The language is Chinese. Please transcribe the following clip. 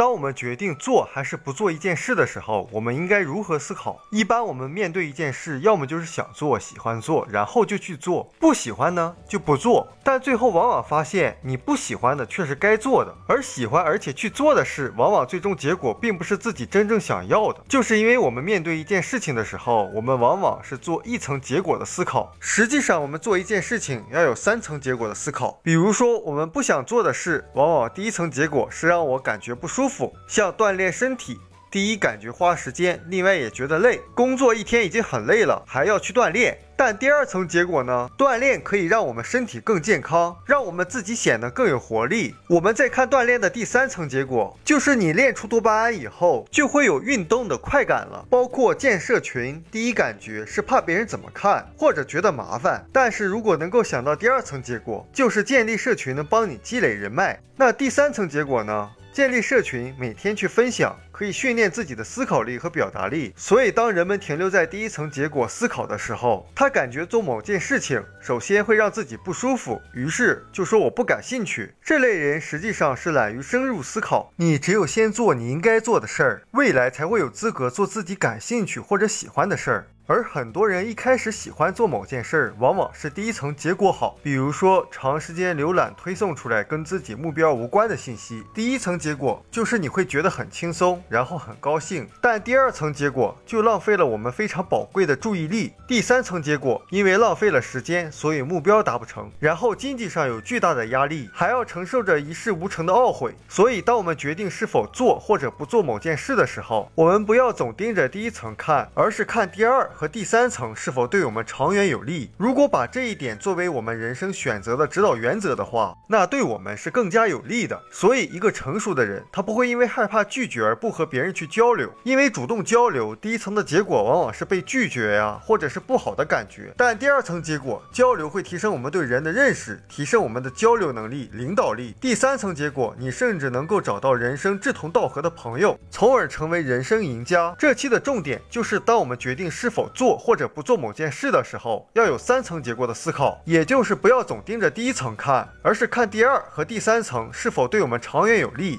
当我们决定做还是不做一件事的时候，我们应该如何思考？一般我们面对一件事，要么就是想做、喜欢做，然后就去做；不喜欢呢，就不做。但最后往往发现，你不喜欢的却是该做的，而喜欢而且去做的事，往往最终结果并不是自己真正想要的。就是因为我们面对一件事情的时候，我们往往是做一层结果的思考。实际上，我们做一件事情要有三层结果的思考。比如说，我们不想做的事，往往第一层结果是让我感觉不舒服，像锻炼身体。第一，感觉花时间；另外也觉得累。工作一天已经很累了，还要去锻炼。但第二层结果呢？锻炼可以让我们身体更健康，让我们自己显得更有活力。我们再看锻炼的第三层结果，就是你练出多巴胺以后，就会有运动的快感了。包括建社群，第一感觉是怕别人怎么看，或者觉得麻烦。但是如果能够想到第二层结果，就是建立社群能帮你积累人脉，那第三层结果呢？建立社群，每天去分享，可以训练自己的思考力和表达力。所以，当人们停留在第一层结果思考的时候，他感觉做某件事情，首先会让自己不舒服，于是就说我不感兴趣。这类人实际上是懒于深入思考。你只有先做你应该做的事儿，未来才会有资格做自己感兴趣或者喜欢的事儿。而很多人一开始喜欢做某件事儿，往往是第一层结果好，比如说长时间浏览推送出来跟自己目标无关的信息，第一层结果就是你会觉得很轻松，然后很高兴。但第二层结果就浪费了我们非常宝贵的注意力。第三层结果因为浪费了时间，所以目标达不成，然后经济上有巨大的压力，还要承受着一事无成的懊悔。所以，当我们决定是否做或者不做某件事的时候，我们不要总盯着第一层看，而是看第二。和第三层是否对我们长远有利？如果把这一点作为我们人生选择的指导原则的话，那对我们是更加有利的。所以，一个成熟的人，他不会因为害怕拒绝而不和别人去交流，因为主动交流，第一层的结果往往是被拒绝呀，或者是不好的感觉。但第二层结果，交流会提升我们对人的认识，提升我们的交流能力、领导力。第三层结果，你甚至能够找到人生志同道合的朋友，从而成为人生赢家。这期的重点就是，当我们决定是否做或者不做某件事的时候，要有三层结果的思考，也就是不要总盯着第一层看，而是看第二和第三层是否对我们长远有利。